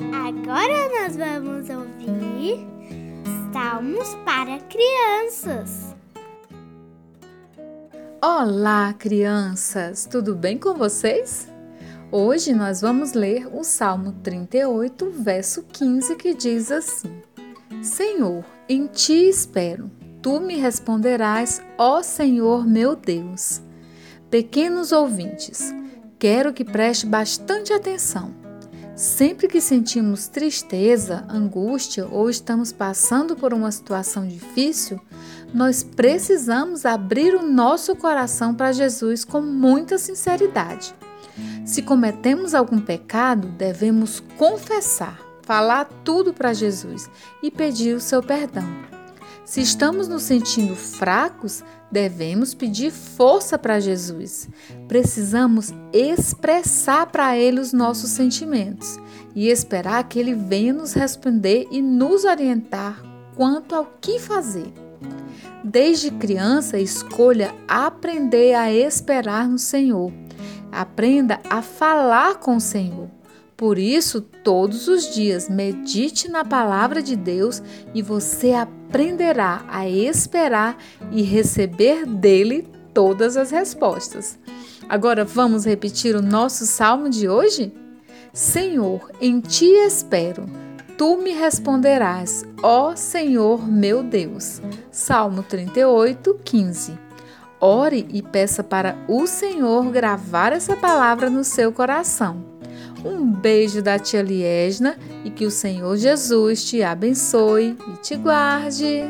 Agora nós vamos ouvir Salmos para crianças. Olá, crianças! Tudo bem com vocês? Hoje nós vamos ler o Salmo 38, verso 15, que diz assim: Senhor, em ti espero, tu me responderás, ó Senhor meu Deus. Pequenos ouvintes, quero que preste bastante atenção. Sempre que sentimos tristeza, angústia ou estamos passando por uma situação difícil, nós precisamos abrir o nosso coração para Jesus com muita sinceridade. Se cometemos algum pecado, devemos confessar, falar tudo para Jesus e pedir o seu perdão. Se estamos nos sentindo fracos, devemos pedir força para Jesus. Precisamos expressar para Ele os nossos sentimentos e esperar que Ele venha nos responder e nos orientar quanto ao que fazer. Desde criança, escolha aprender a esperar no Senhor. Aprenda a falar com o Senhor. Por isso, todos os dias medite na palavra de Deus e você aprenderá a esperar e receber dele todas as respostas. Agora vamos repetir o nosso salmo de hoje? Senhor, em ti espero. Tu me responderás, ó Senhor meu Deus. Salmo 38, 15. Ore e peça para o Senhor gravar essa palavra no seu coração. Um beijo da tia Liesna e que o Senhor Jesus te abençoe e te guarde.